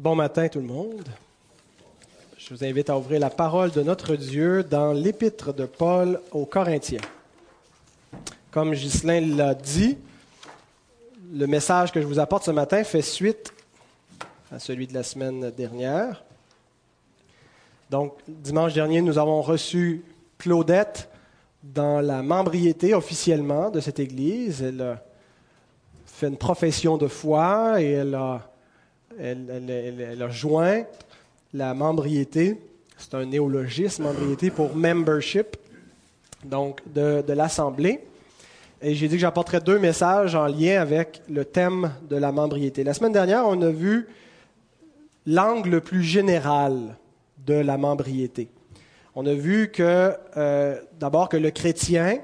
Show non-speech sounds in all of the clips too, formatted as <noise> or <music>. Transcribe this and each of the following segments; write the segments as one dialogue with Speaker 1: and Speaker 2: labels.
Speaker 1: Bon matin tout le monde. Je vous invite à ouvrir la parole de notre Dieu dans l'épître de Paul aux Corinthiens. Comme Ghislain l'a dit, le message que je vous apporte ce matin fait suite à celui de la semaine dernière. Donc, dimanche dernier, nous avons reçu Claudette dans la membriété officiellement de cette Église. Elle fait une profession de foi et elle a, elle, a joint la membriété. C'est un néologisme, membriété pour membership, donc de, l'Assemblée. Et j'ai dit que j'apporterais deux messages en lien avec le thème de la membriété. La semaine dernière, on a vu l'angle plus général de la membriété. On a vu que, euh, d'abord, que le chrétien,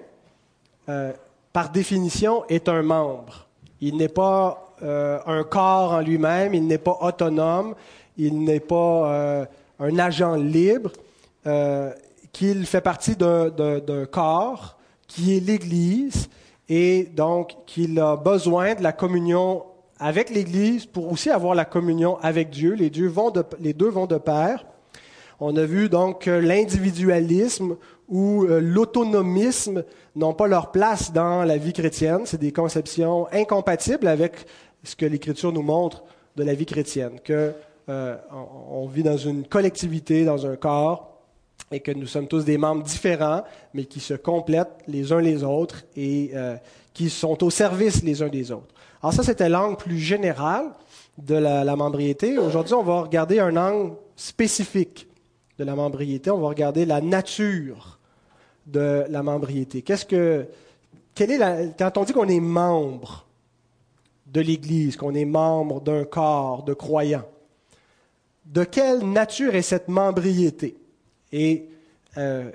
Speaker 1: euh, par définition, est un membre. Il n'est pas euh, un corps en lui-même, il n'est pas autonome, il n'est pas un agent libre, qu'il fait partie d'un corps qui est l'Église et donc qu'il a besoin de la communion avec l'Église pour aussi avoir la communion avec Dieu. Les, les deux vont de pair. On a vu donc l'individualisme ou euh, l'autonomisme n'ont pas leur place dans la vie chrétienne. C'est des conceptions incompatibles avec ce que l'Écriture nous montre de la vie chrétienne, que euh, on vit dans une collectivité, dans un corps, et que nous sommes tous des membres différents, mais qui se complètent les uns les autres et euh, qui sont au service les uns des autres. Alors ça, c'était l'angle plus général de la, membriété. Aujourd'hui, on va regarder un angle spécifique de la membriété, on va regarder la nature de la membriété. Qu'est-ce que, quelle est quand on dit qu'on est membre de l'Église, qu'on est membre d'un corps de croyants, de quelle nature est cette membriété? Et euh,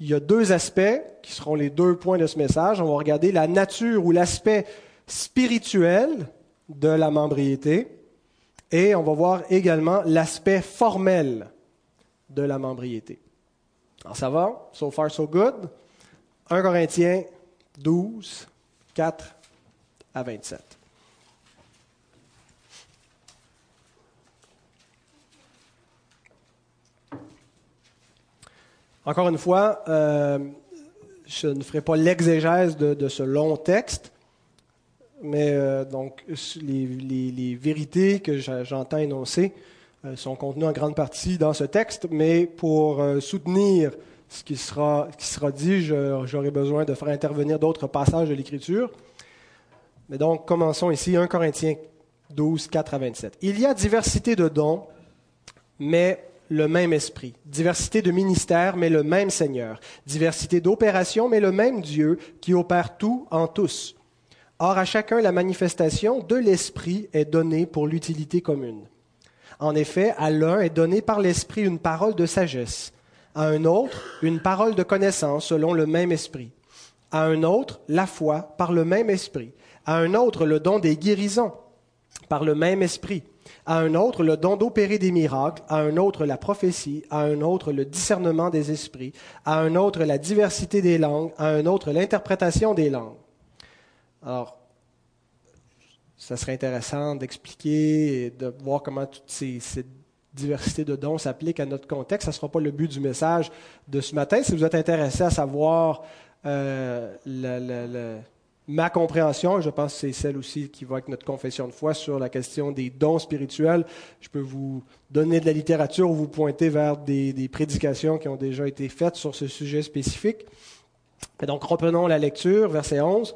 Speaker 1: il y a deux aspects qui seront les deux points de ce message. On va regarder la nature ou l'aspect spirituel de la membriété et on va voir également l'aspect formel de la membriété. Alors ça va? So far, so good? 1 Corinthiens 12, 4 à 27. Encore une fois, euh, je ne ferai pas l'exégèse de, ce long texte, mais euh, donc les, vérités que j'entends énoncer euh, sont contenus en grande partie dans ce texte, mais pour soutenir ce qui sera, qui sera dit, j'aurai besoin de faire intervenir d'autres passages de l'Écriture. Mais donc, commençons ici, 1 Corinthiens 12, 4 à 27. Il y a diversité de dons, mais le même esprit. Diversité de ministères, mais le même Seigneur. Diversité d'opérations, mais le même Dieu qui opère tout en tous. Or, à chacun, la manifestation de l'esprit est donnée pour l'utilité commune. En effet, à l'un est donné par l'Esprit une parole de sagesse, à un autre une parole de connaissance selon le même Esprit, à un autre la foi par le même Esprit, à un autre le don des guérisons par le même Esprit, à un autre le don d'opérer des miracles, à un autre la prophétie, à un autre le discernement des esprits, à un autre la diversité des langues, à un autre l'interprétation des langues. Alors, ça serait intéressant d'expliquer et de voir comment toute ces, cette diversité de dons s'applique à notre contexte. Ça ne sera pas le but du message de ce matin. Si vous êtes intéressé à savoir euh, ma compréhension, je pense que c'est celle aussi qui va avec notre confession de foi sur la question des dons spirituels. Je peux vous donner de la littérature ou vous pointer vers des, prédications qui ont déjà été faites sur ce sujet spécifique. Et donc, reprenons la lecture, verset 11.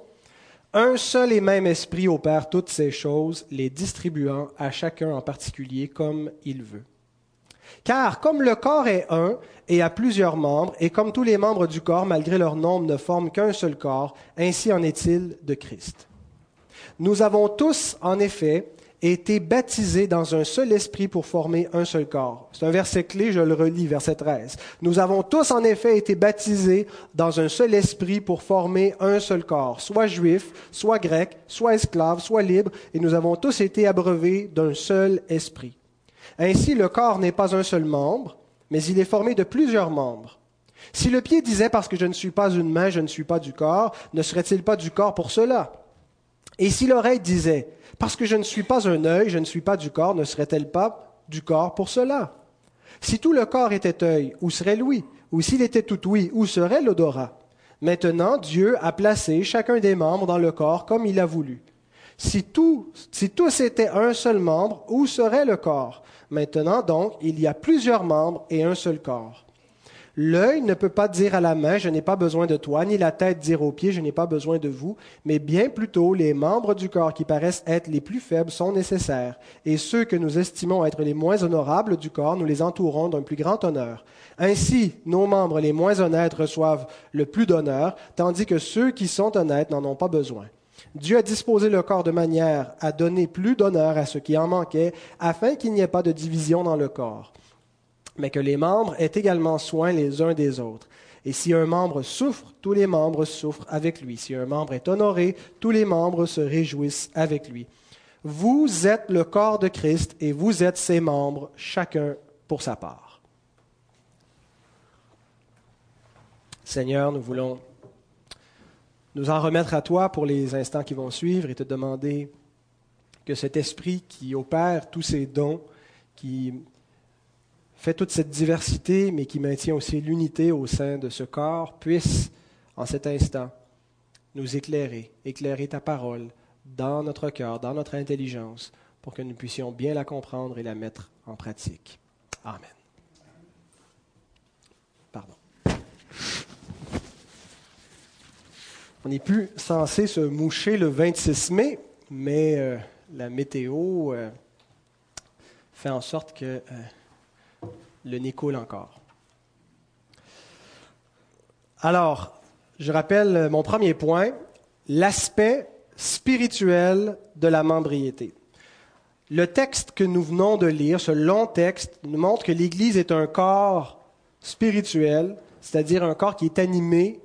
Speaker 1: Un seul et même esprit opère toutes ces choses, les distribuant à chacun en particulier comme il veut. Car comme le corps est un et a plusieurs membres, et comme tous les membres du corps, malgré leur nombre, ne forment qu'un seul corps, ainsi en est-il de Christ. Nous avons tous, en effet, été baptisés dans un seul esprit pour former un seul corps. C'est un verset clé, je le relis, verset 13. Nous avons tous en effet été baptisés dans un seul esprit pour former un seul corps, soit juif, soit grec, soit esclave, soit libre, et nous avons tous été abreuvés d'un seul esprit. Ainsi, le corps n'est pas un seul membre, mais il est formé de plusieurs membres. Si le pied disait parce que je ne suis pas une main, je ne suis pas du corps, ne serait-il pas du corps pour cela? Et si l'oreille disait parce que je ne suis pas un œil, je ne suis pas du corps, ne serait-elle pas du corps pour cela? Si tout le corps était œil, où serait l'ouïe? Ou s'il était tout ouïe, où serait l'odorat? Maintenant, Dieu a placé chacun des membres dans le corps comme il a voulu. Si, tout, si tous étaient un seul membre, où serait le corps? Maintenant donc, il y a plusieurs membres et un seul corps. L'œil ne peut pas dire à la main, je n'ai pas besoin de toi, ni la tête dire aux pieds, je n'ai pas besoin de vous, mais bien plutôt les membres du corps qui paraissent être les plus faibles sont nécessaires, et ceux que nous estimons être les moins honorables du corps, nous les entourons d'un plus grand honneur. Ainsi, nos membres les moins honnêtes reçoivent le plus d'honneur, tandis que ceux qui sont honnêtes n'en ont pas besoin. Dieu a disposé le corps de manière à donner plus d'honneur à ce qui en manquait, afin qu'il n'y ait pas de division dans le corps mais que les membres aient également soin les uns des autres. Et si un membre souffre, tous les membres souffrent avec lui. Si un membre est honoré, tous les membres se réjouissent avec lui. Vous êtes le corps de Christ et vous êtes ses membres, chacun pour sa part. Seigneur, nous voulons nous en remettre à toi pour les instants qui vont suivre et te demander que cet esprit qui opère tous ces dons, qui fait toute cette diversité, mais qui maintient aussi l'unité au sein de ce corps, puisse, en cet instant, nous éclairer, éclairer ta parole dans notre cœur, dans notre intelligence, pour que nous puissions bien la comprendre et la mettre en pratique. Amen. On n'est plus censé se moucher le 26 mai, mais euh, la météo euh, fait en sorte que... Euh, le nez coule encore. Alors, je rappelle mon premier point, l'aspect spirituel de la membriété. Le texte que nous venons de lire, ce long texte, nous montre que l'Église est un corps spirituel, c'est-à-dire un corps qui est animé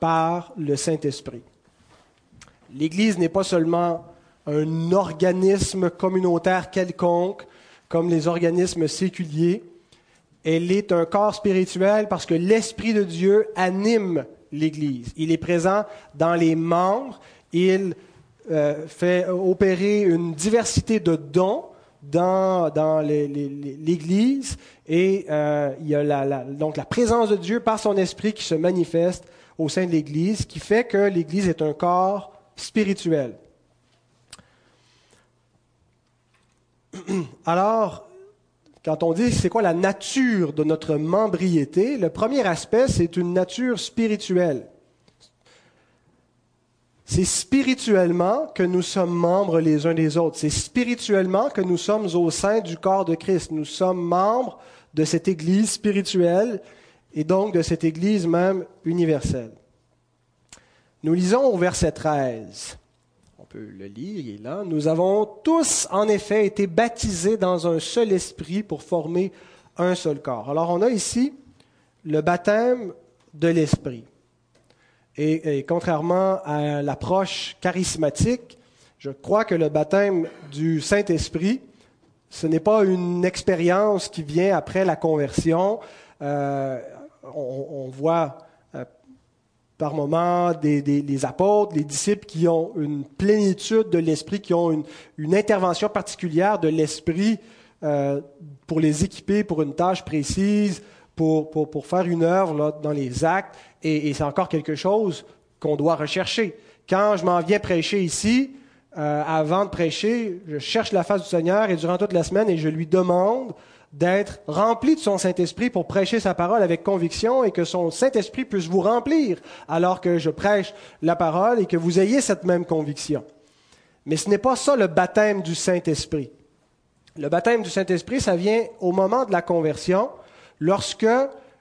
Speaker 1: par le Saint-Esprit. L'Église n'est pas seulement un organisme communautaire quelconque, comme les organismes séculiers, elle est un corps spirituel parce que l'Esprit de Dieu anime l'Église. Il est présent dans les membres. Il euh, fait opérer une diversité de dons dans, l'Église. Et euh, il y a donc la présence de Dieu par son Esprit qui se manifeste au sein de l'Église, qui fait que l'Église est un corps spirituel. <clears throat> Alors, quand on dit c'est quoi la nature de notre membriété, le premier aspect, c'est une nature spirituelle. C'est spirituellement que nous sommes membres les uns des autres. C'est spirituellement que nous sommes au sein du corps de Christ. Nous sommes membres de cette Église spirituelle et donc de cette Église même universelle. Nous lisons au verset 13 le lire, il est là. Nous avons tous, en effet, été baptisés dans un seul esprit pour former un seul corps. Alors, on a ici le baptême de l'esprit. Et, contrairement à l'approche charismatique, je crois que le baptême du Saint-Esprit, ce n'est pas une expérience qui vient après la conversion. Euh, on, voit par moments des, apôtres, des disciples qui ont une plénitude de l'esprit, qui ont une, intervention particulière de l'esprit euh, pour les équiper pour une tâche précise, pour, pour, faire une œuvre là, dans les actes. Et, c'est encore quelque chose qu'on doit rechercher. Quand je m'en viens prêcher ici, euh, avant de prêcher, je cherche la face du Seigneur et durant toute la semaine, et je lui demande d'être rempli de son Saint-Esprit pour prêcher sa parole avec conviction et que son Saint-Esprit puisse vous remplir alors que je prêche la parole et que vous ayez cette même conviction. Mais ce n'est pas ça le baptême du Saint-Esprit. Le baptême du Saint-Esprit, ça vient au moment de la conversion, lorsque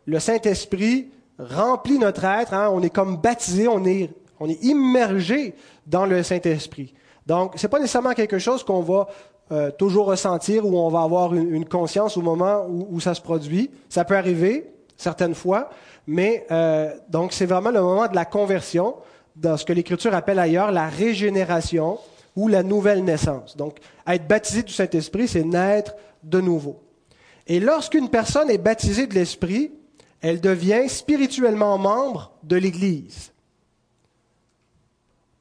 Speaker 1: le Saint-Esprit remplit notre être, hein, on est comme baptisé, on est, on est immergé dans le Saint-Esprit. Donc, ce n'est pas nécessairement quelque chose qu'on va euh, toujours ressentir ou on va avoir une, conscience au moment où, ça se produit. Ça peut arriver certaines fois, mais euh, donc c'est vraiment le moment de la conversion, dans ce que l'Écriture appelle ailleurs la régénération ou la nouvelle naissance. Donc, être baptisé du Saint-Esprit, c'est naître de nouveau. Et lorsqu'une personne est baptisée de l'Esprit, elle devient spirituellement membre de l'Église.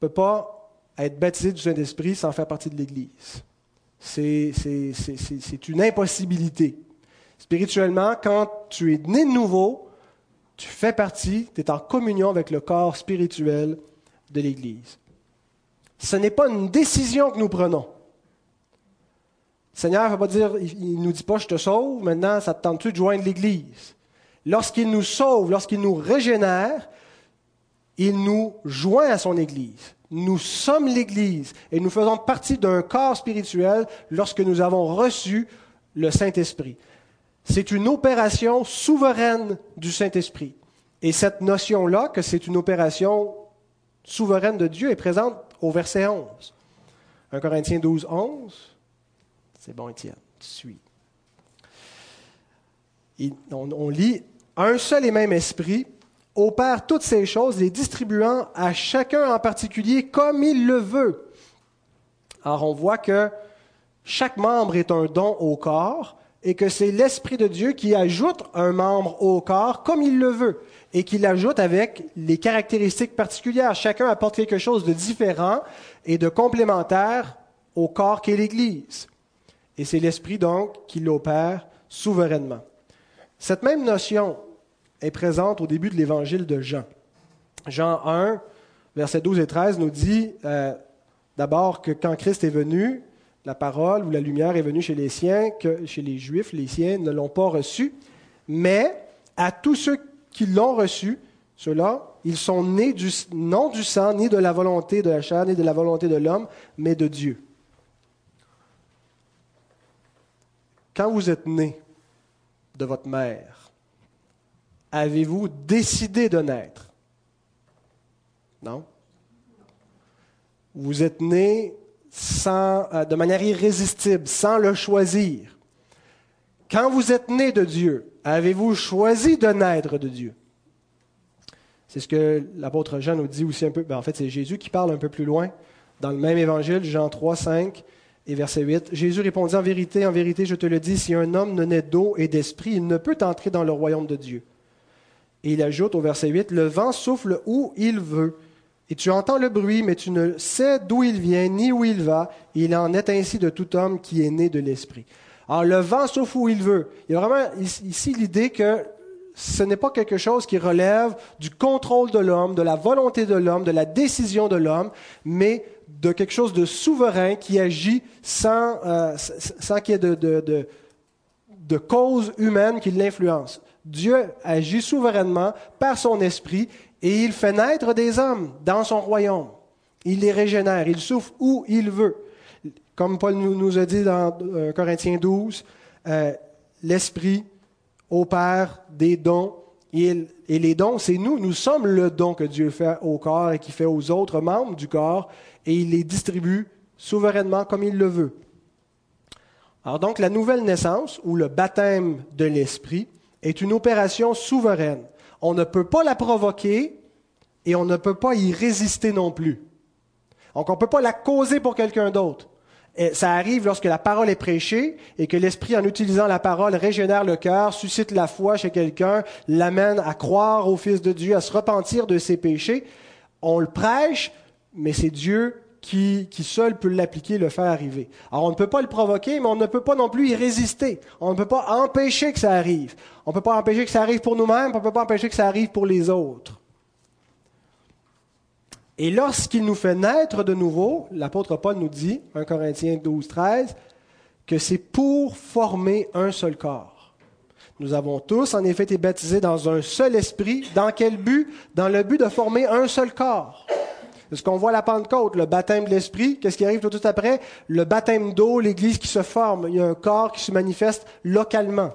Speaker 1: On ne peut pas être baptisé du Saint-Esprit sans faire partie de l'Église. C'est une impossibilité. Spirituellement, quand tu es né de nouveau, tu fais partie, tu es en communion avec le corps spirituel de l'Église. Ce n'est pas une décision que nous prenons. Le Seigneur ne va pas dire, il ne nous dit pas je te sauve, maintenant ça te tente-tu de joindre l'Église? Lorsqu'il nous sauve, lorsqu'il nous régénère, il nous joint à son Église. Nous sommes l'Église et nous faisons partie d'un corps spirituel lorsque nous avons reçu le Saint-Esprit. C'est une opération souveraine du Saint-Esprit. Et cette notion-là, que c'est une opération souveraine de Dieu, est présente au verset 11. 1 Corinthiens 12, 11. C'est bon, Étienne, tu suis. on, lit Un seul et même esprit opère toutes ces choses, les distribuant à chacun en particulier comme il le veut. Alors on voit que chaque membre est un don au corps et que c'est l'Esprit de Dieu qui ajoute un membre au corps comme il le veut et qui l'ajoute avec les caractéristiques particulières. Chacun apporte quelque chose de différent et de complémentaire au corps qu'est l'Église. Et c'est l'Esprit donc qui l'opère souverainement. Cette même notion est présente au début de l'évangile de Jean. Jean 1, versets 12 et 13 nous dit euh, d'abord que quand Christ est venu, la parole ou la lumière est venue chez les siens, que chez les Juifs, les siens ne l'ont pas reçu, mais à tous ceux qui l'ont reçu, ceux-là, ils sont nés non du sang, ni de la volonté de la chair, ni de la volonté de l'homme, mais de Dieu. Quand vous êtes né de votre mère, avez-vous décidé de naître? Non? Vous êtes né sans, euh, de manière irrésistible, sans le choisir. Quand vous êtes né de Dieu, avez-vous choisi de naître de Dieu? C'est ce que l'apôtre Jean nous dit aussi un peu. Ben, en fait, c'est Jésus qui parle un peu plus loin dans le même évangile, Jean 3, 5 et verset 8. Jésus répondit En vérité, en vérité, je te le dis, si un homme ne naît d'eau et d'esprit, il ne peut entrer dans le royaume de Dieu. Et il ajoute au verset 8 Le vent souffle où il veut et tu entends le bruit, mais tu ne sais d'où il vient ni où il va. Il en est ainsi de tout homme qui est né de l'Esprit. Alors le vent souffle où il veut. Il y a vraiment ici l'idée que ce n'est pas quelque chose qui relève du contrôle de l'homme, de la volonté de l'homme, de la décision de l'homme, mais de quelque chose de souverain qui agit sans, euh, sans qu'il y ait de, de, de, de cause humaine qui l'influence. Dieu agit souverainement par son esprit et il fait naître des hommes dans son royaume. Il les régénère, il souffle où il veut. Comme Paul nous, a dit dans euh, Corinthiens 12, euh, l'Esprit opère des dons. Et, et les dons, c'est nous. Nous sommes le don que Dieu fait au corps et qui fait aux autres membres du corps. Et il les distribue souverainement comme il le veut. Alors donc, la nouvelle naissance ou le baptême de l'Esprit est une opération souveraine on ne peut pas la provoquer et on ne peut pas y résister non plus. Donc on ne peut pas la causer pour quelqu'un d'autre. ça arrive lorsque la parole est prêchée et que l'Esprit, en utilisant la parole, régénère le cœur, suscite la foi chez quelqu'un, l'amène à croire au Fils de Dieu, à se repentir de ses péchés. On le prêche, mais c'est Dieu qui, seul peut l'appliquer, le faire arriver. Alors on ne peut pas le provoquer, mais on ne peut pas non plus y résister. On ne peut pas empêcher que ça arrive. On ne peut pas empêcher que ça arrive pour nous-mêmes, on ne peut pas empêcher que ça arrive pour les autres. Et lorsqu'il nous fait naître de nouveau, l'apôtre Paul nous dit, 1 Corinthiens 12, 13, que c'est pour former un seul corps. Nous avons tous en effet été baptisés dans un seul esprit. Dans quel but? Dans le but de former un seul corps. C'est ce qu'on voit la Pentecôte, le baptême de l'Esprit. Qu'est-ce qui arrive tout de suite après? Le baptême d'eau, l'Église qui se forme. Il y a un corps qui se manifeste localement.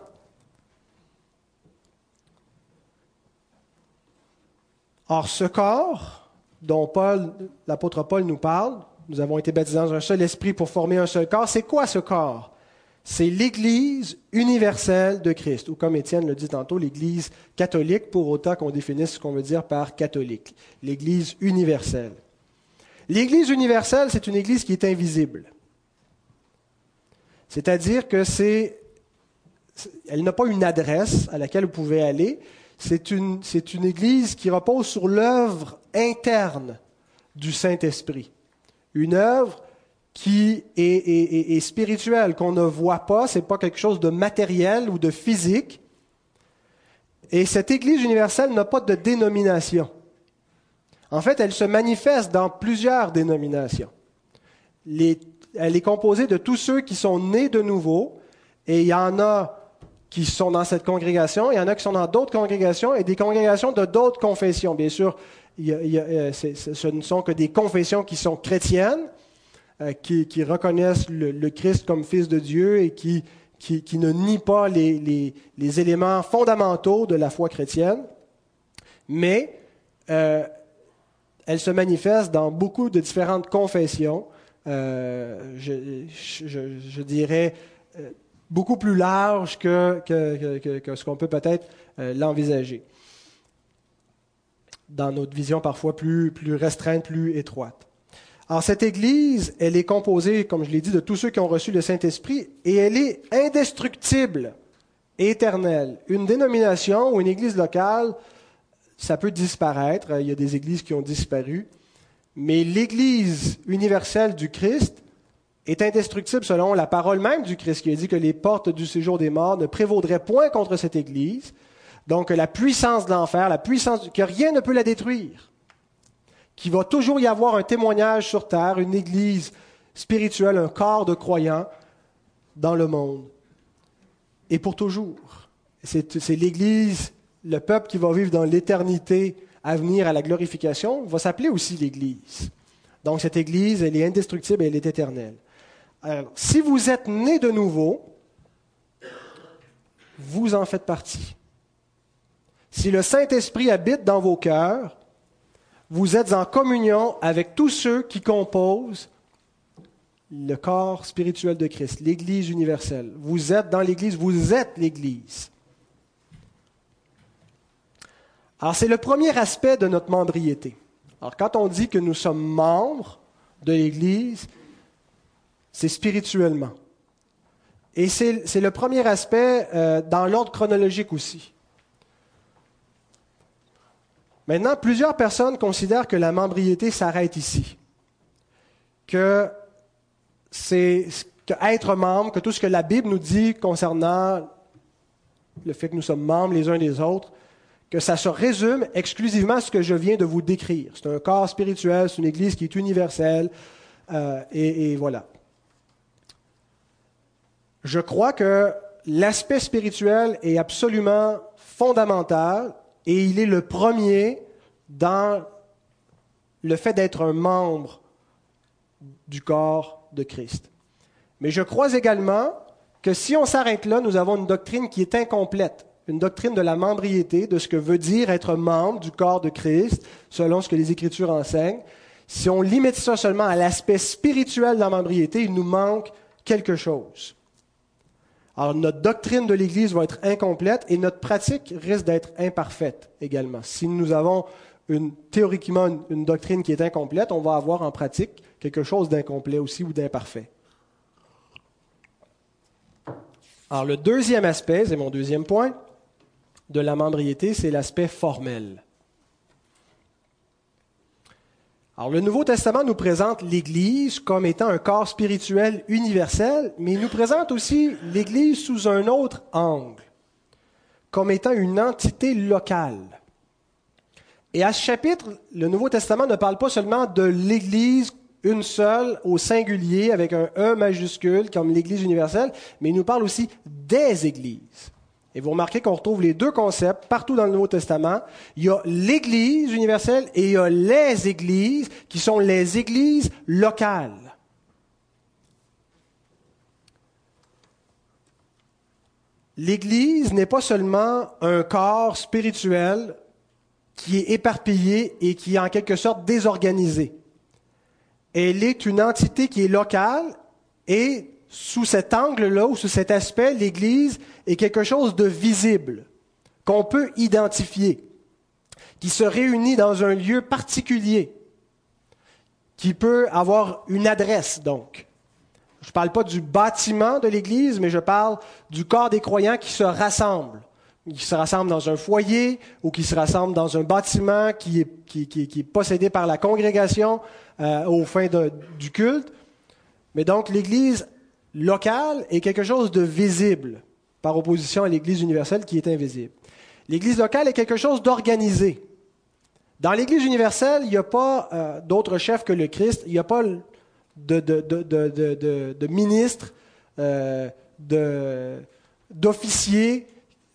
Speaker 1: Or, ce corps dont l'apôtre Paul nous parle, nous avons été baptisés dans un seul esprit pour former un seul corps. C'est quoi ce corps? C'est l'Église universelle de Christ, ou comme Étienne le dit tantôt, l'Église catholique, pour autant qu'on définisse ce qu'on veut dire par catholique. L'Église universelle. L'Église universelle, c'est une Église qui est invisible. C'est-à-dire que c'est, elle n'a pas une adresse à laquelle vous pouvez aller. C'est une, Église qui repose sur l'œuvre interne du Saint-Esprit. Une œuvre qui est, spirituel, qu'on ne voit pas, c'est pas quelque chose de matériel ou de physique. Et cette Église universelle n'a pas de dénomination. En fait, elle se manifeste dans plusieurs dénominations. elle est composée de tous ceux qui sont nés de nouveau, et il y en a qui sont dans cette congrégation, il y en a qui sont dans d'autres congrégations et des congrégations de d'autres confessions. Bien sûr, euh, ce ne sont que des confessions qui sont chrétiennes, euh, qui, reconnaissent le, Christ comme Fils de Dieu et qui, ne nient pas les, éléments fondamentaux de la foi chrétienne. Mais euh, elle se manifeste dans beaucoup de différentes confessions. je, dirais beaucoup plus large que, ce qu'on peut peut-être euh, l'envisager. Dans notre vision parfois plus, plus restreinte, plus étroite. Alors cette Église, elle est composée, comme je l'ai dit, de tous ceux qui ont reçu le Saint-Esprit et elle est indestructible éternelle. Une dénomination ou une Église locale, ça peut disparaître. Il y a des églises qui ont disparu. Mais l'Église universelle du Christ, est indestructible selon la parole même du Christ qui a dit que les portes du séjour des morts ne prévaudraient point contre cette Église. Donc la puissance de l'enfer, la puissance que rien ne peut la détruire. Qu'il va toujours y avoir un témoignage sur terre, une Église spirituelle, un corps de croyants dans le monde. Et pour toujours. C'est l'Église, le peuple qui va vivre dans l'éternité à venir à la glorification, va s'appeler aussi l'Église. Donc cette Église, elle est indestructible et elle est éternelle. Alors, si vous êtes né de nouveau, vous en faites partie. Si le Saint-Esprit habite dans vos cœurs, vous êtes en communion avec tous ceux qui composent le corps spirituel de Christ, l'Église universelle. Vous êtes dans l'Église, vous êtes l'Église. Alors c'est le premier aspect de notre membriété. Alors quand on dit que nous sommes membres de l'Église, c'est spirituellement. Et c'est le premier aspect euh, dans l'ordre chronologique aussi. Maintenant, plusieurs personnes considèrent que la membriété s'arrête ici. Que c'est être membre, que tout ce que la Bible nous dit concernant le fait que nous sommes membres les uns des autres, que ça se résume exclusivement à ce que je viens de vous décrire. C'est un corps spirituel, c'est une Église qui est universelle, euh, et, voilà je crois que l'aspect spirituel est absolument fondamental et il est le premier dans le fait d'être un membre du corps de Christ. Mais je crois également que si on s'arrête là, nous avons une doctrine qui est incomplète, une doctrine de la membriété, de ce que veut dire être membre du corps de Christ, selon ce que les Écritures enseignent. Si on limite ça seulement à l'aspect spirituel de la membriété, il nous manque quelque chose. Alors notre doctrine de l'Église va être incomplète et notre pratique risque d'être imparfaite également. Si nous avons une, théoriquement une, doctrine qui est incomplète, on va avoir en pratique quelque chose d'incomplet aussi ou d'imparfait. Alors le deuxième aspect, c'est mon deuxième point, de la membriété, c'est l'aspect formel. Alors, le Nouveau Testament nous présente l'Église comme étant un corps spirituel universel, mais il nous présente aussi l'Église sous un autre angle, comme étant une entité locale. Et à ce chapitre, le Nouveau Testament ne parle pas seulement de l'Église une seule au singulier avec un E majuscule comme l'Église universelle, mais il nous parle aussi des Églises. Et vous remarquez qu'on retrouve les deux concepts partout dans le Nouveau Testament. Il y a l'Église universelle et il y a les Églises qui sont les Églises locales. L'Église n'est pas seulement un corps spirituel qui est éparpillé et qui est en quelque sorte désorganisé. Elle est une entité qui est locale et sous cet angle-là ou sous cet aspect, l'Église est quelque chose de visible, qu'on peut identifier, qui se réunit dans un lieu particulier, qui peut avoir une adresse, donc. Je ne parle pas du bâtiment de l'Église, mais je parle du corps des croyants qui se rassemblent, qui se rassemblent dans un foyer ou qui se rassemblent dans un bâtiment qui est, possédé par la congrégation euh, aux fins du culte Mais donc l'Église locale est quelque chose de visible, par opposition à l'Église universelle qui est invisible. L'Église locale est quelque chose d'organisé. Dans l'Église universelle, il n'y a pas euh, d'autre chef que le Christ, il n'y a pas de, de, ministres, euh, d'officiers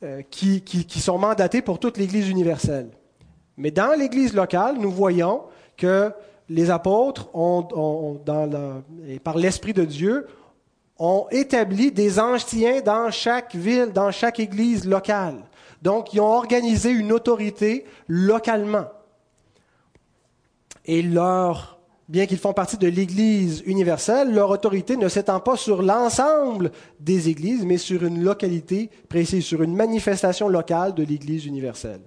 Speaker 1: euh, qui, sont mandatés pour toute l'Église universelle. Mais dans l'Église locale, nous voyons que les apôtres, ont, par l'Esprit de Dieu, ont établi des anciens dans chaque ville, dans chaque Église locale. Donc, ils ont organisé une autorité localement. Et leur bien qu'ils font partie de l'Église universelle, leur autorité ne s'étend pas sur l'ensemble des églises, mais sur une localité précise, sur une manifestation locale de l'Église universelle.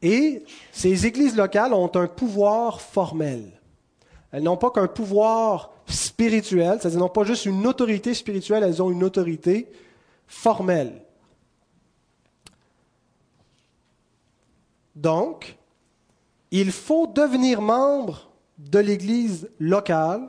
Speaker 1: Et ces églises locales ont un pouvoir formel. Elles n'ont pas qu'un pouvoir spirituel, c'est-à-dire n'ont pas juste une autorité spirituelle, elles ont une autorité formelle. Donc, il faut devenir membre de l'Église locale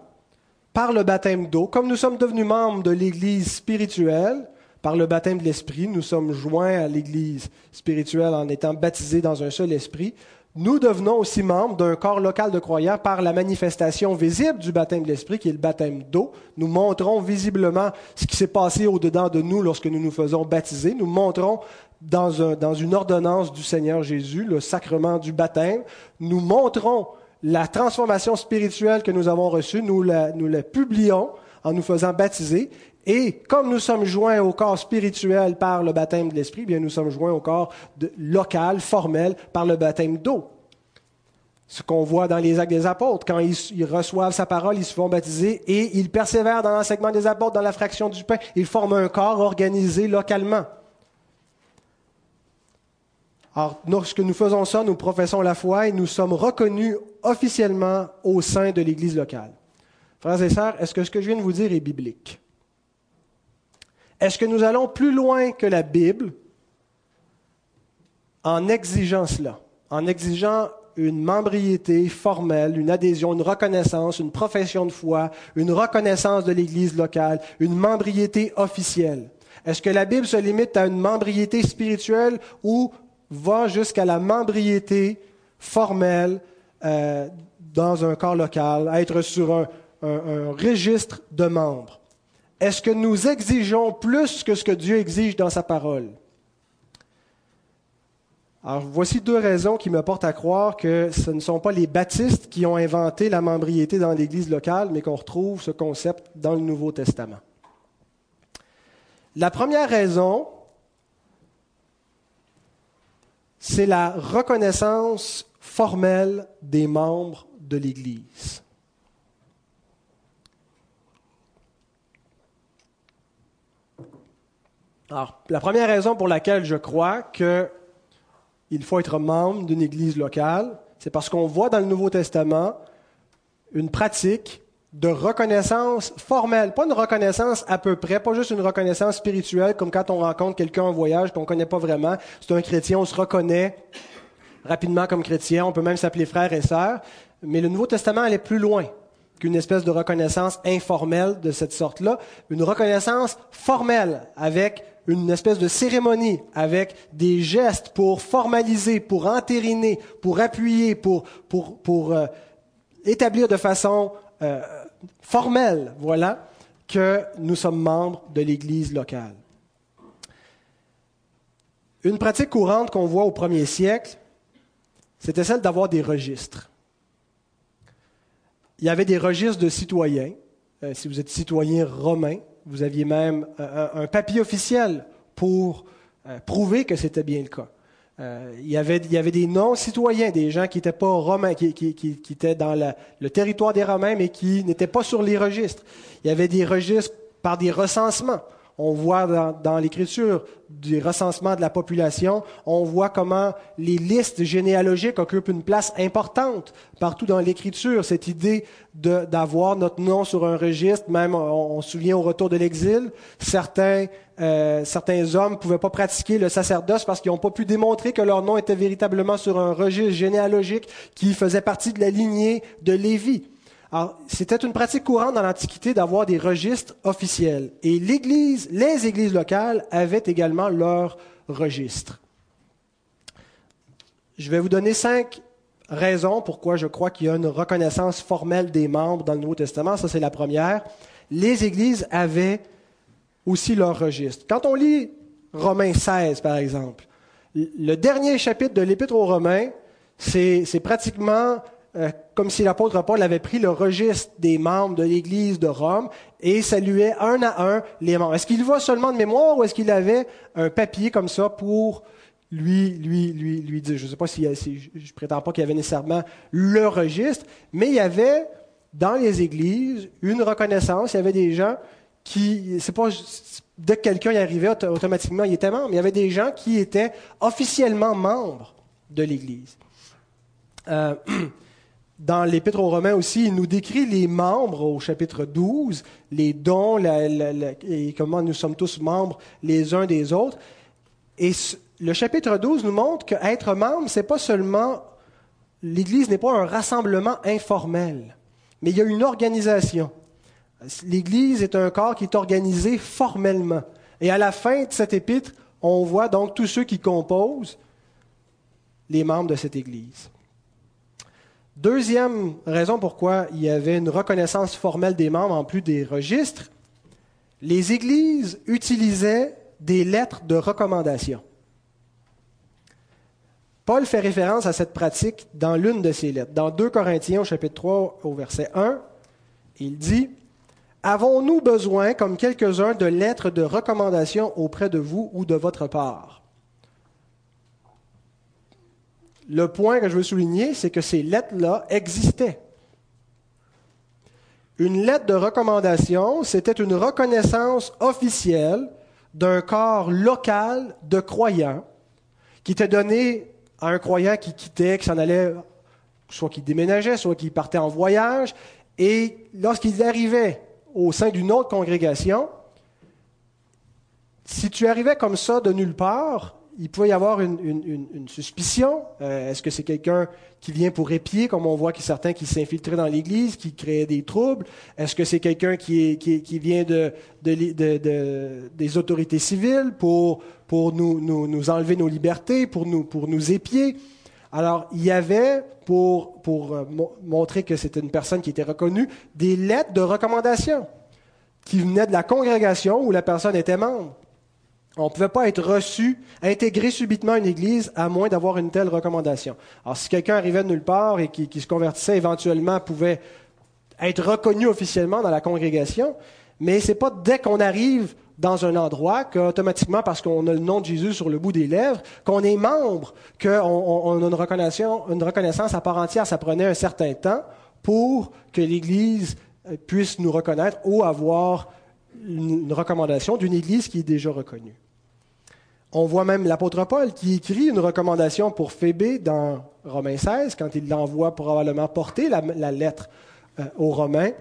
Speaker 1: par le baptême d'eau. Comme nous sommes devenus membres de l'Église spirituelle, par le baptême de l'Esprit, nous sommes joints à l'Église spirituelle en étant baptisés dans un seul esprit. Nous devenons aussi membres d'un corps local de croyants par la manifestation visible du baptême de l'Esprit, qui est le baptême d'eau. Nous montrons visiblement ce qui s'est passé au-dedans de nous lorsque nous nous faisons baptiser. Nous montrons dans, une ordonnance du Seigneur Jésus, le sacrement du baptême. Nous montrons la transformation spirituelle que nous avons reçue, nous la publions en nous faisant baptiser. Et comme nous sommes joints au corps spirituel par le baptême de l'Esprit, bien nous sommes joints au corps local, formel, par le baptême d'eau. Ce qu'on voit dans les actes des apôtres, quand ils, ils, reçoivent sa parole, ils se font baptiser et ils persévèrent dans l'enseignement des apôtres, dans la fraction du pain. Ils forment un corps organisé localement. Alors, lorsque nous faisons ça, nous professons la foi et nous sommes reconnus officiellement au sein de l'Église locale. Frères et sœurs, est-ce que ce que je viens de vous dire est biblique? Est-ce que nous allons plus loin que la Bible en exigeant cela, en exigeant une membriété formelle, une adhésion, une reconnaissance, une profession de foi, une reconnaissance de l'Église locale, une membriété officielle? Est-ce que la Bible se limite à une membriété spirituelle ou va jusqu'à la membriété formelle euh, dans un corps local, être sur un registre de membres? Est-ce que nous exigeons plus que ce que Dieu exige dans sa parole? Alors, voici deux raisons qui me portent à croire que ce ne sont pas les baptistes qui ont inventé la membriété dans l'Église locale, mais qu'on retrouve ce concept dans le Nouveau Testament. La première raison, c'est la reconnaissance formelle des membres de l'Église. Alors, la première raison pour laquelle je crois qu'il faut être membre d'une Église locale, c'est parce qu'on voit dans le Nouveau Testament une pratique de reconnaissance formelle, pas une reconnaissance à peu près, pas juste une reconnaissance spirituelle, comme quand on rencontre quelqu'un en voyage qu'on ne connaît pas vraiment. C'est un chrétien, on se reconnaît rapidement comme chrétien, on peut même s'appeler frère et sœur. Mais le Nouveau Testament allait plus loin qu'une espèce de reconnaissance informelle de cette sorte-là, une reconnaissance formelle avec une espèce de cérémonie, avec des gestes pour formaliser, pour entériner, pour appuyer, pour, euh, établir de façon euh, formelle, voilà, que nous sommes membres de l'Église locale. Une pratique courante qu'on voit au premier siècle, c'était celle d'avoir des registres. Il y avait des registres de citoyens. Euh, si vous êtes citoyen romain, vous aviez même euh, un, papier officiel pour prouver que c'était bien le cas. Euh, il, y avait, des non-citoyens, des gens qui n'étaient pas romains, qui, qui, étaient dans le territoire des Romains, mais qui n'étaient pas sur les registres. Il y avait des registres par des recensements. On voit dans, l'Écriture du recensement de la population, on voit comment les listes généalogiques occupent une place importante partout dans l'Écriture. Cette idée d'avoir notre nom sur un registre, même on, se souvient au retour de l'exil, certains, euh, certains hommes ne pouvaient pas pratiquer le sacerdoce parce qu'ils n'ont pas pu démontrer que leur nom était véritablement sur un registre généalogique qui faisait partie de la lignée de Lévi. C'était une pratique courante dans l'Antiquité d'avoir des registres officiels. Et l'Église, les églises locales avaient également leurs registres. Je vais vous donner cinq raisons pourquoi je crois qu'il y a une reconnaissance formelle des membres dans le Nouveau Testament. Ça, c'est la première. Les églises avaient aussi leur registre. Quand on lit Romains 16, par exemple, le dernier chapitre de l'Épître aux Romains, c'est pratiquement euh, comme si l'apôtre Paul avait pris le registre des membres de l'Église de Rome et saluait un à un les membres. Est-ce qu'il voit seulement de mémoire ou est-ce qu'il avait un papier comme ça pour lui, lui, lui, lui dire? Je ne sais pas si, si je prétends pas qu'il y avait nécessairement le registre, mais il y avait dans les églises une reconnaissance. Il y avait des gens qui, c'est pas dès que quelqu'un y arrivait automatiquement il était membre. Il y avait des gens qui étaient officiellement membres de l'Église. Euh, <clears throat> dans l'Épître aux Romains aussi, il nous décrit les membres au chapitre 12, les dons et comment nous sommes tous membres les uns des autres. Et le chapitre 12 nous montre qu'être membre, c'est pas seulement l'Église n'est pas un rassemblement informel, mais il y a une organisation. L'Église est un corps qui est organisé formellement. Et à la fin de cet épître, on voit donc tous ceux qui composent les membres de cette Église. Deuxième raison pourquoi il y avait une reconnaissance formelle des membres en plus des registres, les églises utilisaient des lettres de recommandation. Paul fait référence à cette pratique dans l'une de ses lettres. Dans 2 Corinthiens au chapitre 3 au verset 1, il dit, Avons-nous besoin, comme quelques-uns, de lettres de recommandation auprès de vous ou de votre part? Le point que je veux souligner, c'est que ces lettres-là existaient. Une lettre de recommandation, c'était une reconnaissance officielle d'un corps local de croyants qui était donné à un croyant qui quittait, qui s'en allait, soit qui déménageait, soit qui partait en voyage. Et lorsqu'il arrivait au sein d'une autre congrégation, si tu arrivais comme ça de nulle part, il pouvait y avoir une, suspicion. Euh, est-ce que c'est quelqu'un qui vient pour épier, comme on voit qu'il certains qui s'infiltraient dans l'Église, qui créaient des troubles? Est-ce que c'est quelqu'un qui, vient de, des autorités civiles pour, nous, enlever nos libertés, pour nous, épier? Alors, il y avait, pour, pour euh, montrer que c'était une personne qui était reconnue, des lettres de recommandation qui venaient de la congrégation où la personne était membre. On ne pouvait pas être reçu, intégré subitement à une église, à moins d'avoir une telle recommandation. Alors, si quelqu'un arrivait de nulle part et qui, se convertissait éventuellement, pouvait être reconnu officiellement dans la congrégation, mais ce n'est pas dès qu'on arrive dans un endroit qu'automatiquement, parce qu'on a le nom de Jésus sur le bout des lèvres, qu'on est membre, qu'on a une reconnaissance, une reconnaissance à part entière. Ça prenait un certain temps pour que l'Église puisse nous reconnaître ou avoir une recommandation d'une Église qui est déjà reconnue. On voit même l'apôtre Paul qui écrit une recommandation pour Phébé dans Romains 16, quand il l'envoie probablement porter la, lettre euh, aux Romains,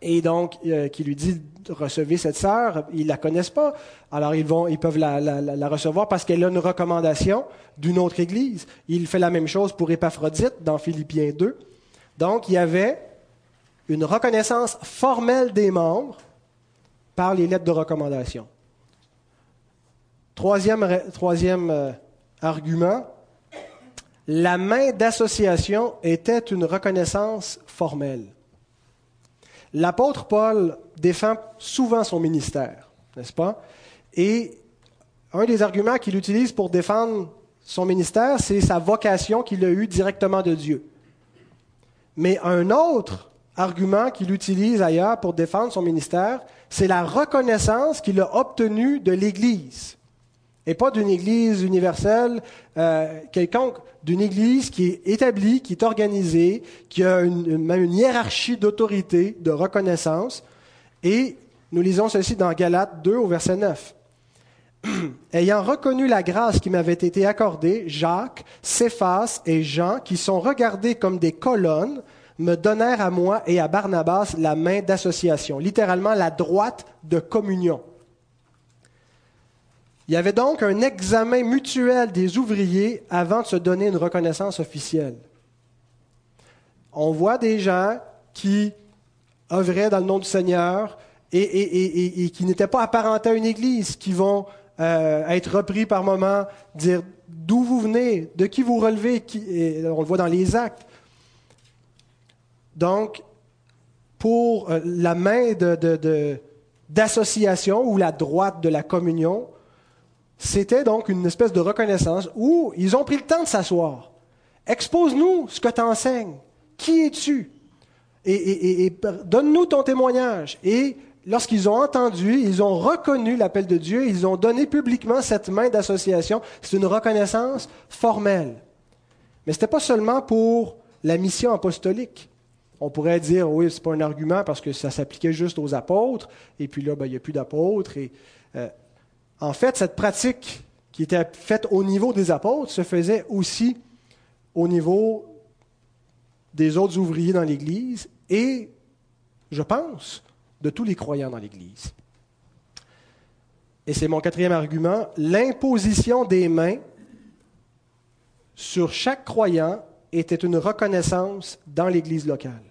Speaker 1: et donc euh, qui lui dit recevez cette sœur, ils la connaissent pas, alors ils vont, ils peuvent la recevoir parce qu'elle a une recommandation d'une autre Église. Il fait la même chose pour Épaphrodite dans Philippiens 2. Donc il y avait une reconnaissance formelle des membres par les lettres de recommandation. Troisième, euh, argument, la main d'association était une reconnaissance formelle. L'apôtre Paul défend souvent son ministère, n'est-ce pas? Et un des arguments qu'il utilise pour défendre son ministère, c'est sa vocation qu'il a eue directement de Dieu. Mais un autre argument qu'il utilise ailleurs pour défendre son ministère, c'est la reconnaissance qu'il a obtenue de l'Église. Et pas d'une Église universelle euh, quelconque, d'une Église qui est établie, qui est organisée, qui a même une hiérarchie d'autorité, de reconnaissance. Et nous lisons ceci dans Galates 2 au verset 9. <clears throat> Ayant reconnu la grâce qui m'avait été accordée, Jacques, Céphas et Jean, qui sont regardés comme des colonnes, me donnèrent à moi et à Barnabas la main d'association, littéralement la droite de communion. Il y avait donc un examen mutuel des ouvriers avant de se donner une reconnaissance officielle. On voit des gens qui œuvraient dans le nom du Seigneur et, qui n'étaient pas apparentés à une église, qui vont euh, être repris par moments, dire d'où vous venez, de qui vous relevez, on le voit dans les actes. Donc, pour euh, la main d'association ou la droite de la communion, c'était donc une espèce de reconnaissance où ils ont pris le temps de s'asseoir. Expose-nous ce que tu enseignes. Qui es-tu? Et, donne-nous ton témoignage. Et lorsqu'ils ont entendu, ils ont reconnu l'appel de Dieu, ils ont donné publiquement cette main d'association. C'est une reconnaissance formelle. Mais ce n'était pas seulement pour la mission apostolique. On pourrait dire, oui, ce n'est pas un argument parce que ça s'appliquait juste aux apôtres, et puis là, ben, il n'y a plus d'apôtres. Et, euh, en fait, cette pratique qui était faite au niveau des apôtres se faisait aussi au niveau des autres ouvriers dans l'Église et, je pense, de tous les croyants dans l'Église. Et c'est mon quatrième argument, l'imposition des mains sur chaque croyant était une reconnaissance dans l'Église locale.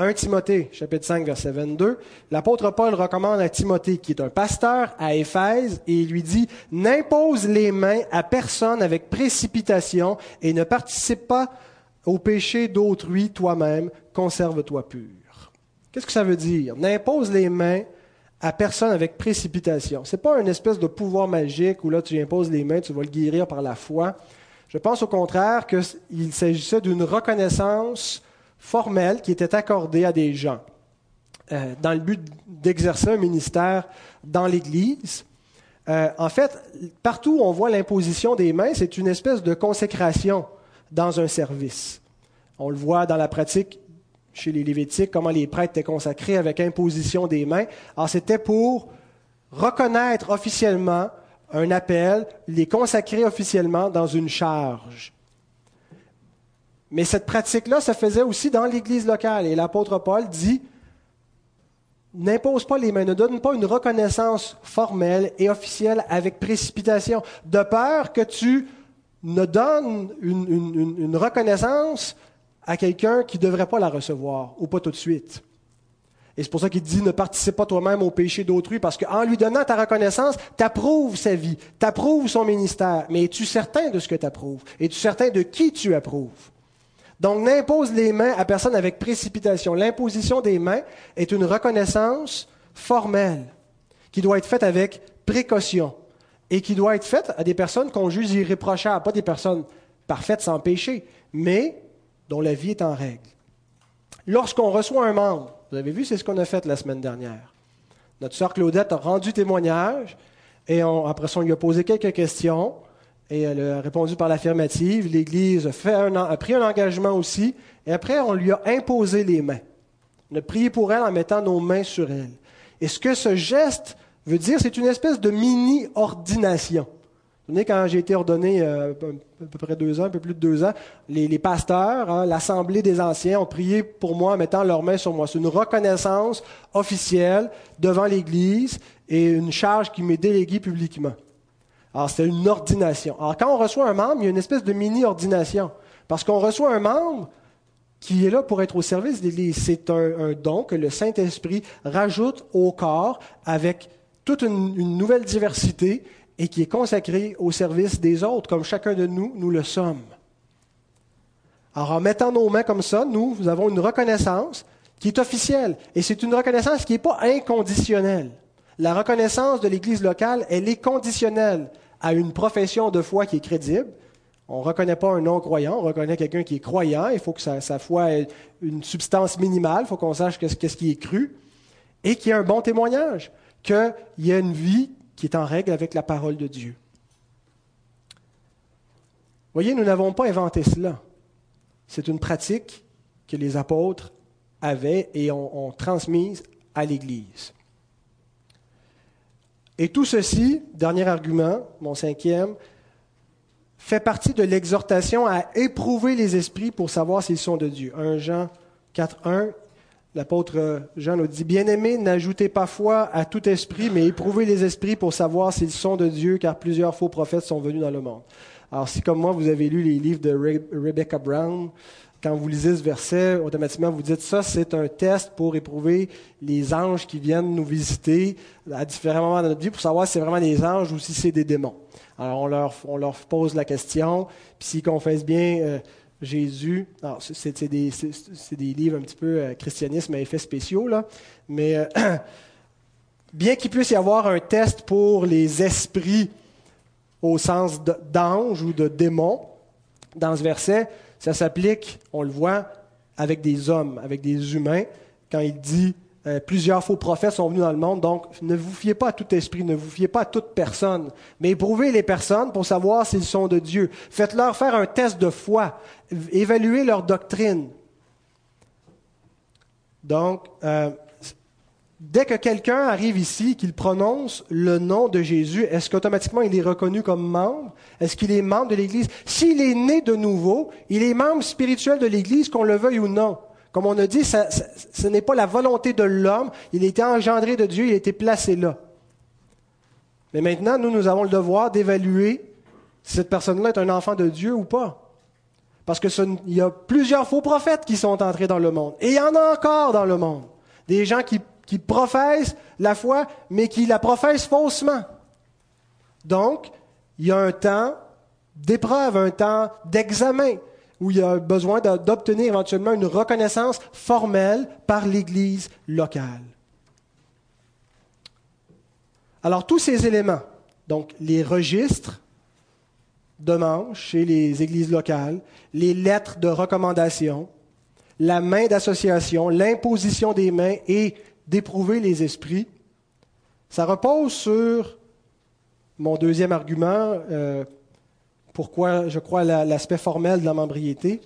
Speaker 1: 1 Timothée, chapitre 5, verset 22, l'apôtre Paul recommande à Timothée, qui est un pasteur à Éphèse, et il lui dit, N'impose les mains à personne avec précipitation et ne participe pas au péché d'autrui toi-même, conserve-toi pur. Qu'est-ce que ça veut dire? N'impose les mains à personne avec précipitation. Ce n'est pas une espèce de pouvoir magique où là tu imposes les mains, tu vas le guérir par la foi. Je pense au contraire qu'il s'agissait d'une reconnaissance formelle qui était accordée à des gens euh, dans le but d'exercer un ministère dans l'Église. Euh, en fait, partout où on voit l'imposition des mains, c'est une espèce de consécration dans un service. On le voit dans la pratique chez les Lévitiques, comment les prêtres étaient consacrés avec imposition des mains. Alors c'était pour reconnaître officiellement un appel, les consacrer officiellement dans une charge. Mais cette pratique-là se faisait aussi dans l'Église locale. Et l'apôtre Paul dit, n'impose pas les mains, ne donne pas une reconnaissance formelle et officielle avec précipitation, de peur que tu ne donnes une, reconnaissance à quelqu'un qui ne devrait pas la recevoir, ou pas tout de suite. Et c'est pour ça qu'il dit ne participe pas toi-même au péché d'autrui, parce qu'en lui donnant ta reconnaissance, tu approuves sa vie, tu approuves son ministère. Mais es-tu certain de ce que tu approuves? Es-tu certain de qui tu approuves? Donc, n'impose les mains à personne avec précipitation. L'imposition des mains est une reconnaissance formelle qui doit être faite avec précaution et qui doit être faite à des personnes qu'on juge irréprochables, pas des personnes parfaites sans péché, mais dont la vie est en règle. Lorsqu'on reçoit un membre, vous avez vu, c'est ce qu'on a fait la semaine dernière. Notre sœur Claudette a rendu témoignage et après ça, on lui a posé quelques questions. Et elle a répondu par l'affirmative. L'Église a, pris un engagement aussi. Et après, on lui a imposé les mains. On a prié pour elle en mettant nos mains sur elle. Et ce que ce geste veut dire, c'est une espèce de mini-ordination. Vous quand j'ai été ordonné euh, à peu près deux ans, un peu plus de deux ans, les, pasteurs, hein, l'Assemblée des anciens ont prié pour moi en mettant leurs mains sur moi. C'est une reconnaissance officielle devant l'Église et une charge qui m'est déléguée publiquement. Alors, c'est une ordination. Alors, quand on reçoit un membre, il y a une espèce de mini-ordination. Parce qu'on reçoit un membre qui est là pour être au service de l'Église. C'est un, don que le Saint-Esprit rajoute au corps avec toute une, nouvelle diversité et qui est consacré au service des autres, comme chacun de nous, nous le sommes. Alors, en mettant nos mains comme ça, nous, nous avons une reconnaissance qui est officielle. Et c'est une reconnaissance qui n'est pas inconditionnelle. La reconnaissance de l'Église locale, elle est conditionnelle à une profession de foi qui est crédible. On ne reconnaît pas un non-croyant, on reconnaît quelqu'un qui est croyant. Il faut que sa, foi ait une substance minimale, il faut qu'on sache qu'est-ce qui est cru, et qu'il y ait un bon témoignage, qu'il y ait une vie qui est en règle avec la parole de Dieu. Voyez, nous n'avons pas inventé cela. C'est une pratique que les apôtres avaient et ont transmise à l'Église. Et tout ceci, dernier argument, mon cinquième, fait partie de l'exhortation à éprouver les esprits pour savoir s'ils sont de Dieu. 1 Jean 4.1, l'apôtre Jean nous dit, Bien-aimés, n'ajoutez pas foi à tout esprit, mais éprouvez les esprits pour savoir s'ils sont de Dieu, car plusieurs faux prophètes sont venus dans le monde. Alors si comme moi, vous avez lu les livres de Rebecca Brown, quand vous lisez ce verset, automatiquement vous dites ça, c'est un test pour éprouver les anges qui viennent nous visiter à différents moments de notre vie pour savoir si c'est vraiment des anges ou si c'est des démons. Alors on leur, pose la question, puis s'ils confessent bien euh, Jésus, c'est des, des, livres un petit peu euh, christianisme à effets spéciaux, là, mais euh, <clears throat> bien qu'il puisse y avoir un test pour les esprits au sens d'ange ou de démon, dans ce verset, ça s'applique, on le voit, avec des hommes, avec des humains, quand il dit euh, plusieurs faux prophètes sont venus dans le monde, donc ne vous fiez pas à tout esprit, ne vous fiez pas à toute personne, mais éprouvez les personnes pour savoir s'ils sont de Dieu. Faites-leur faire un test de foi, évaluez leur doctrine. Donc, euh, Dès que quelqu'un arrive ici, qu'il prononce le nom de Jésus, est-ce qu'automatiquement il est reconnu comme membre? Est-ce qu'il est membre de l'Église? S'il est né de nouveau, il est membre spirituel de l'Église, qu'on le veuille ou non. Comme on a dit, ce n'est pas la volonté de l'homme, il a été engendré de Dieu, il a été placé là. Mais maintenant, nous, nous avons le devoir d'évaluer si cette personne-là est un enfant de Dieu ou pas. Parce qu'il y a plusieurs faux prophètes qui sont entrés dans le monde. Et il y en a encore dans le monde. Des gens qui qui professent la foi, mais qui la professent faussement. Donc, il y a un temps d'épreuve, un temps d'examen, où il y a besoin d'obtenir éventuellement une reconnaissance formelle par l'Église locale. Alors, tous ces éléments, donc les registres de manches chez les églises locales, les lettres de recommandation, la main d'association, l'imposition des mains et d'éprouver les esprits, ça repose sur mon deuxième argument, euh, pourquoi je crois l'aspect formel de la membriété.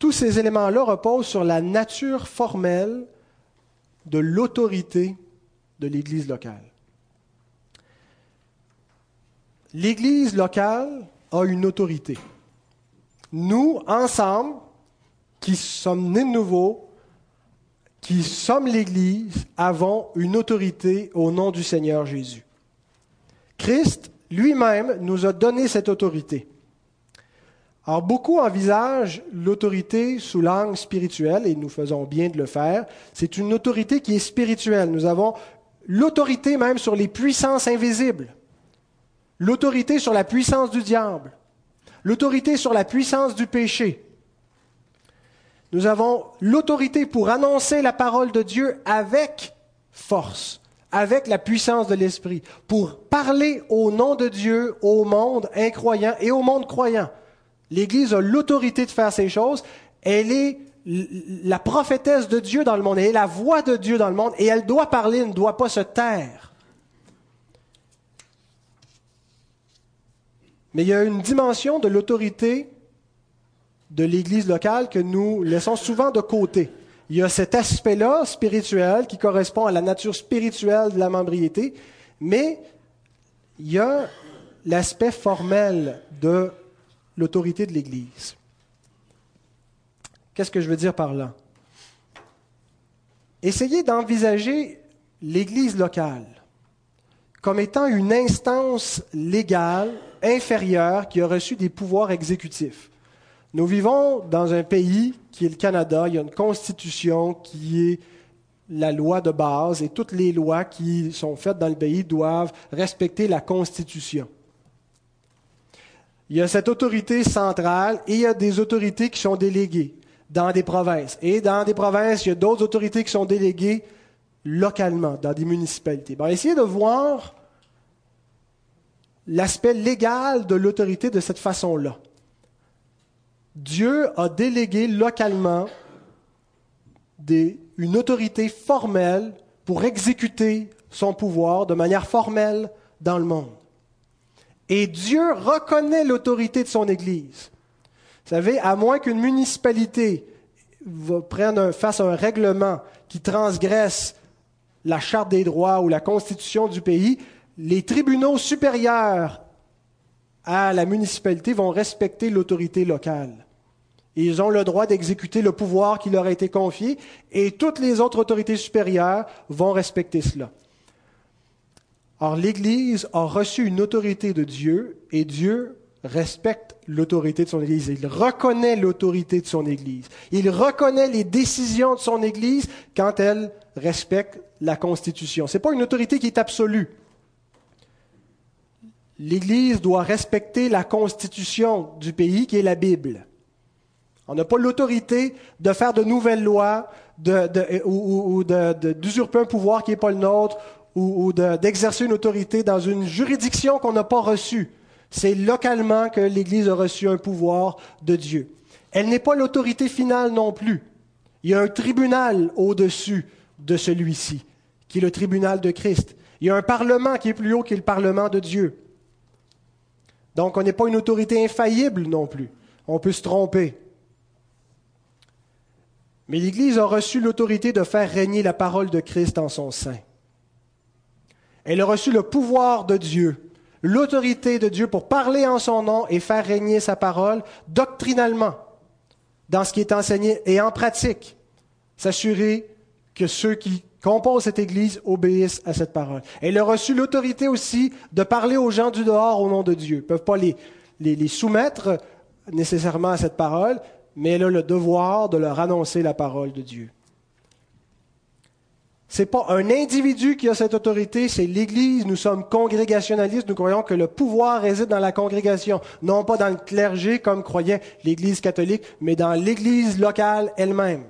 Speaker 1: Tous ces éléments-là reposent sur la nature formelle de l'autorité de l'Église locale. L'Église locale a une autorité. Nous, ensemble, qui sommes nés de nouveau, qui sommes l'Église, avons une autorité au nom du Seigneur Jésus. Christ lui-même nous a donné cette autorité. Alors beaucoup envisagent l'autorité sous l'angle spirituel, et nous faisons bien de le faire. C'est une autorité qui est spirituelle. Nous avons l'autorité même sur les puissances invisibles, l'autorité sur la puissance du diable, l'autorité sur la puissance du péché, nous avons l'autorité pour annoncer la parole de Dieu avec force, avec la puissance de l'Esprit, pour parler au nom de Dieu au monde incroyant et au monde croyant. L'Église a l'autorité de faire ces choses. Elle est la prophétesse de Dieu dans le monde, elle est la voix de Dieu dans le monde, et elle doit parler, elle ne doit pas se taire. Mais il y a une dimension de l'autorité de l'Église locale que nous laissons souvent de côté. Il y a cet aspect-là spirituel qui correspond à la nature spirituelle de la membriété, mais il y a l'aspect formel de l'autorité de l'Église. Qu'est-ce que je veux dire par là? Essayez d'envisager l'Église locale comme étant une instance légale inférieure qui a reçu des pouvoirs exécutifs. Nous vivons dans un pays qui est le Canada. Il y a une constitution qui est la loi de base et toutes les lois qui sont faites dans le pays doivent respecter la constitution. Il y a cette autorité centrale et il y a des autorités qui sont déléguées dans des provinces. Et dans des provinces, il y a d'autres autorités qui sont déléguées localement, dans des municipalités. Bon, essayez de voir l'aspect légal de l'autorité de cette façon-là. Dieu a délégué localement une autorité formelle pour exécuter son pouvoir de manière formelle dans le monde. Et Dieu reconnaît l'autorité de son Église. Vous savez, à moins qu'une municipalité prenne fasse un règlement qui transgresse la charte des droits ou la constitution du pays, les tribunaux supérieurs à la municipalité vont respecter l'autorité locale. Ils ont le droit d'exécuter le pouvoir qui leur a été confié et toutes les autres autorités supérieures vont respecter cela. Or, l'Église a reçu une autorité de Dieu et Dieu respecte l'autorité de son Église. Il reconnaît l'autorité de son Église. Il reconnaît les décisions de son Église quand elle respecte la Constitution. Ce n'est pas une autorité qui est absolue. L'Église doit respecter la Constitution du pays qui est la Bible. On n'a pas l'autorité de faire de nouvelles lois ou, d'usurper un pouvoir qui n'est pas le nôtre ou, d'exercer une autorité dans une juridiction qu'on n'a pas reçue. C'est localement que l'Église a reçu un pouvoir de Dieu. Elle n'est pas l'autorité finale non plus. Il y a un tribunal au-dessus de celui-ci, qui est le tribunal de Christ. Il y a un parlement qui est plus haut que le parlement de Dieu. Donc on n'est pas une autorité infaillible non plus. On peut se tromper. Mais l'Église a reçu l'autorité de faire régner la parole de Christ en son sein. Elle a reçu le pouvoir de Dieu, l'autorité de Dieu pour parler en son nom et faire régner sa parole doctrinalement dans ce qui est enseigné et en pratique. S'assurer que ceux qui composent cette Église obéissent à cette parole. Elle a reçu l'autorité aussi de parler aux gens du dehors au nom de Dieu. Ils ne peuvent pas les, les soumettre nécessairement à cette parole, mais elle a le devoir de leur annoncer la parole de Dieu. Ce n'est pas un individu qui a cette autorité, c'est l'Église. Nous sommes congrégationalistes, nous croyons que le pouvoir réside dans la congrégation, non pas dans le clergé comme croyait l'Église catholique, mais dans l'Église locale elle-même.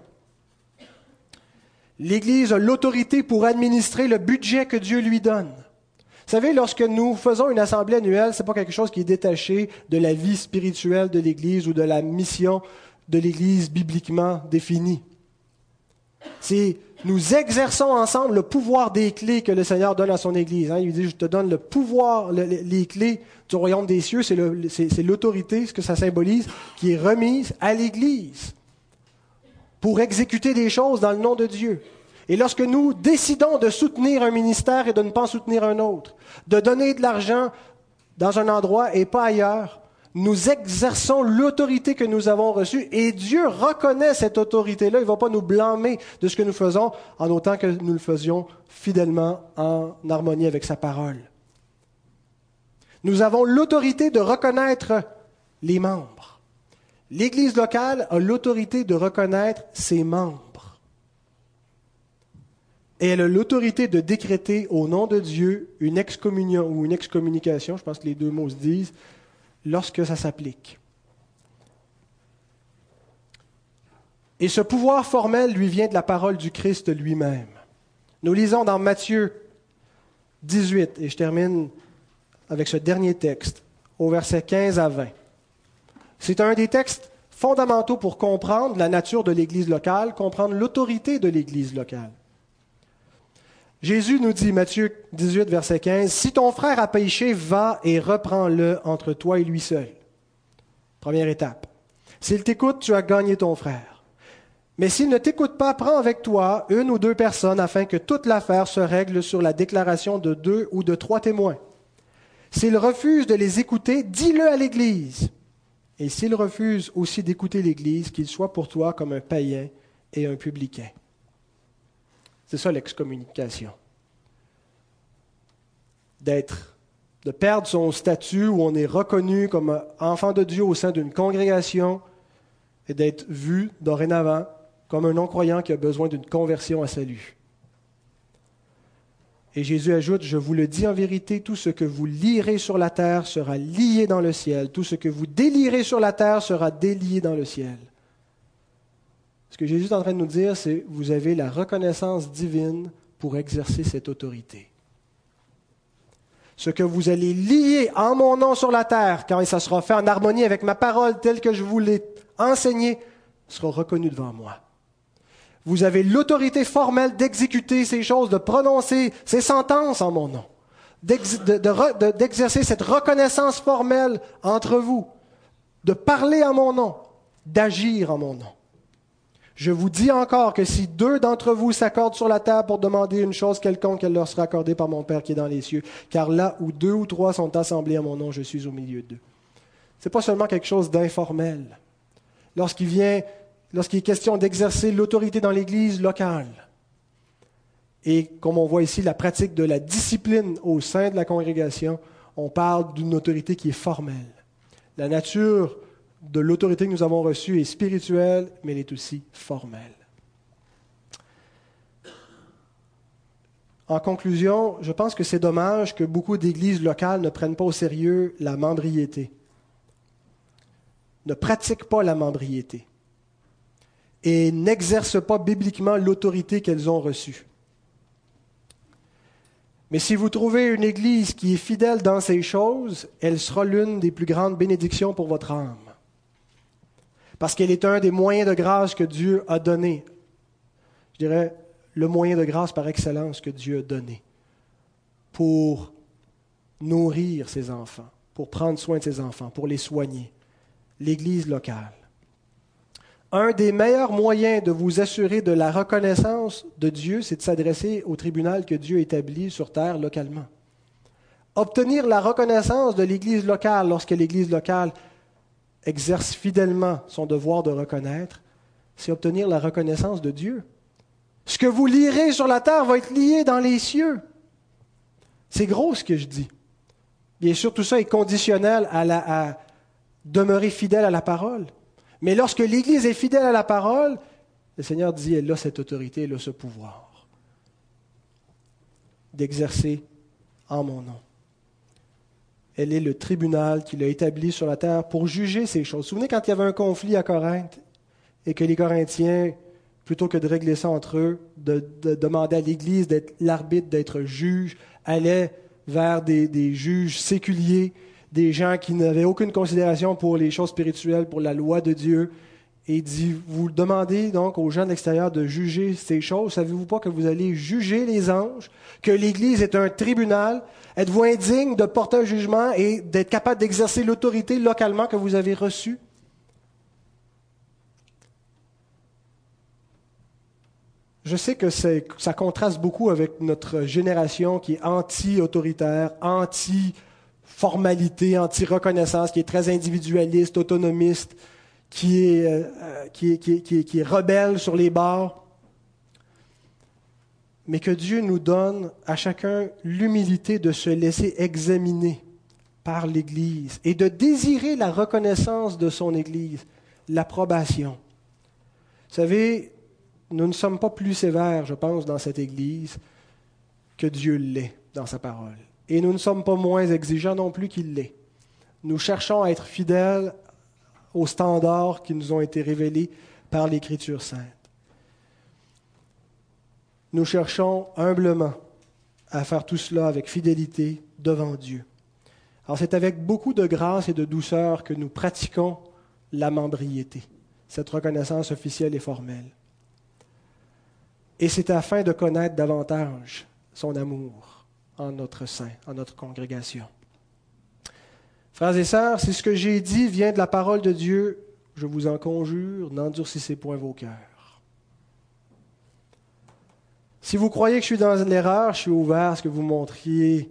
Speaker 1: L'Église a l'autorité pour administrer le budget que Dieu lui donne. Vous savez, lorsque nous faisons une assemblée annuelle, ce n'est pas quelque chose qui est détaché de la vie spirituelle de l'Église ou de la mission de l'Église bibliquement définie. C'est nous exerçons ensemble le pouvoir des clés que le Seigneur donne à son Église. Hein. Il dit, je te donne le pouvoir, les clés du royaume des cieux, c'est l'autorité, ce que ça symbolise, qui est remise à l'Église pour exécuter des choses dans le nom de Dieu. Et lorsque nous décidons de soutenir un ministère et de ne pas soutenir un autre, de donner de l'argent dans un endroit et pas ailleurs, nous exerçons l'autorité que nous avons reçue et Dieu reconnaît cette autorité-là. Il ne va pas nous blâmer de ce que nous faisons en autant que nous le faisions fidèlement en harmonie avec sa parole. Nous avons l'autorité de reconnaître les membres. L'Église locale a l'autorité de reconnaître ses membres. Et elle a l'autorité de décréter au nom de Dieu une excommunion ou une excommunication, je pense que les deux mots se disent, lorsque ça s'applique. Et ce pouvoir formel lui vient de la parole du Christ lui-même. Nous lisons dans Matthieu 18, et je termine avec ce dernier texte, au verset 15 à 20. C'est un des textes fondamentaux pour comprendre la nature de l'Église locale, comprendre l'autorité de l'Église locale. Jésus nous dit, Matthieu 18, verset 15, Si ton frère a péché, va et reprends-le entre toi et lui seul. Première étape. S'il t'écoute, tu as gagné ton frère. Mais s'il ne t'écoute pas, prends avec toi une ou deux personnes afin que toute l'affaire se règle sur la déclaration de deux ou de trois témoins. S'il refuse de les écouter, dis-le à l'Église. Et s'il refuse aussi d'écouter l'Église, qu'il soit pour toi comme un païen et un publicain. C'est ça l'excommunication. D'être, de perdre son statut où on est reconnu comme enfant de Dieu au sein d'une congrégation et d'être vu dorénavant comme un non-croyant qui a besoin d'une conversion à salut. Et Jésus ajoute, je vous le dis en vérité, tout ce que vous lirez sur la terre sera lié dans le ciel, tout ce que vous délirez sur la terre sera délié dans le ciel. Ce que Jésus est en train de nous dire, c'est vous avez la reconnaissance divine pour exercer cette autorité. Ce que vous allez lier en mon nom sur la terre, quand ça sera fait en harmonie avec ma parole telle que je vous l'ai enseignée, sera reconnu devant moi. Vous avez l'autorité formelle d'exécuter ces choses, de prononcer ces sentences en mon nom, d'exercer cette reconnaissance formelle entre vous, de parler en mon nom, d'agir en mon nom. Je vous dis encore que si deux d'entre vous s'accordent sur la terre pour demander une chose quelconque, elle leur sera accordée par mon Père qui est dans les cieux. Car là où deux ou trois sont assemblés à mon nom, je suis au milieu d'eux. Ce n'est pas seulement quelque chose d'informel. Lorsqu'il vient, lorsqu'il est question d'exercer l'autorité dans l'Église locale, et comme on voit ici la pratique de la discipline au sein de la congrégation, on parle d'une autorité qui est formelle. La nature de l'autorité que nous avons reçue est spirituelle, mais elle est aussi formelle. En conclusion, je pense que c'est dommage que beaucoup d'églises locales ne prennent pas au sérieux la membriété, ne pratiquent pas la membriété et n'exercent pas bibliquement l'autorité qu'elles ont reçue. Mais si vous trouvez une Église qui est fidèle dans ces choses, elle sera l'une des plus grandes bénédictions pour votre âme. Parce qu'elle est un des moyens de grâce que Dieu a donné. Je dirais le moyen de grâce par excellence que Dieu a donné pour nourrir ses enfants, pour prendre soin de ses enfants, pour les soigner. L'Église locale. Un des meilleurs moyens de vous assurer de la reconnaissance de Dieu, c'est de s'adresser au tribunal que Dieu établit sur terre localement. Obtenir la reconnaissance de l'Église locale lorsque l'Église locale exerce fidèlement son devoir de reconnaître, c'est obtenir la reconnaissance de Dieu. Ce que vous lirez sur la terre va être lié dans les cieux. C'est gros ce que je dis. Bien sûr, tout ça est conditionnel à, demeurer fidèle à la parole. Mais lorsque l'Église est fidèle à la parole, le Seigneur dit, elle a cette autorité, elle a ce pouvoir d'exercer en mon nom. Elle est le tribunal qu'il a établi sur la terre pour juger ces choses. Vous vous souvenez quand il y avait un conflit à Corinthe et que les Corinthiens, plutôt que de régler ça entre eux, de, demander à l'Église d'être l'arbitre, d'être juge, allaient vers des juges séculiers des gens qui n'avaient aucune considération pour les choses spirituelles, pour la loi de Dieu. Et il dit, vous demandez donc aux gens de l'extérieur de juger ces choses. Savez-vous pas que vous allez juger les anges, que l'Église est un tribunal? Êtes-vous indigne de porter un jugement et d'être capable d'exercer l'autorité localement que vous avez reçue? Je sais que ça contraste beaucoup avec notre génération qui est anti-autoritaire, anti formalité, anti-reconnaissance, qui est très individualiste, autonomiste, qui est, euh, euh, qui, est, qui, qui, qui est rebelle sur les bords. Mais que Dieu nous donne à chacun l'humilité de se laisser examiner par l'Église et de désirer la reconnaissance de son Église, l'approbation. Vous savez, nous ne sommes pas plus sévères, je pense, dans cette Église que Dieu l'est dans sa parole. Et nous ne sommes pas moins exigeants non plus qu'il l'est. Nous cherchons à être fidèles aux standards qui nous ont été révélés par l'Écriture sainte. Nous cherchons humblement à faire tout cela avec fidélité devant Dieu. Alors c'est avec beaucoup de grâce et de douceur que nous pratiquons la membriété, cette reconnaissance officielle et formelle. Et c'est afin de connaître davantage son amour en notre sein, en notre congrégation. Frères et sœurs, si ce que j'ai dit vient de la parole de Dieu, je vous en conjure, n'endurcissez point vos cœurs. Si vous croyez que je suis dans l'erreur, je suis ouvert à ce que vous montriez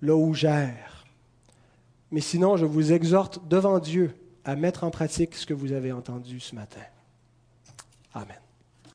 Speaker 1: là où j'erre. Mais sinon, je vous exhorte devant Dieu à mettre en pratique ce que vous avez entendu ce matin. Amen.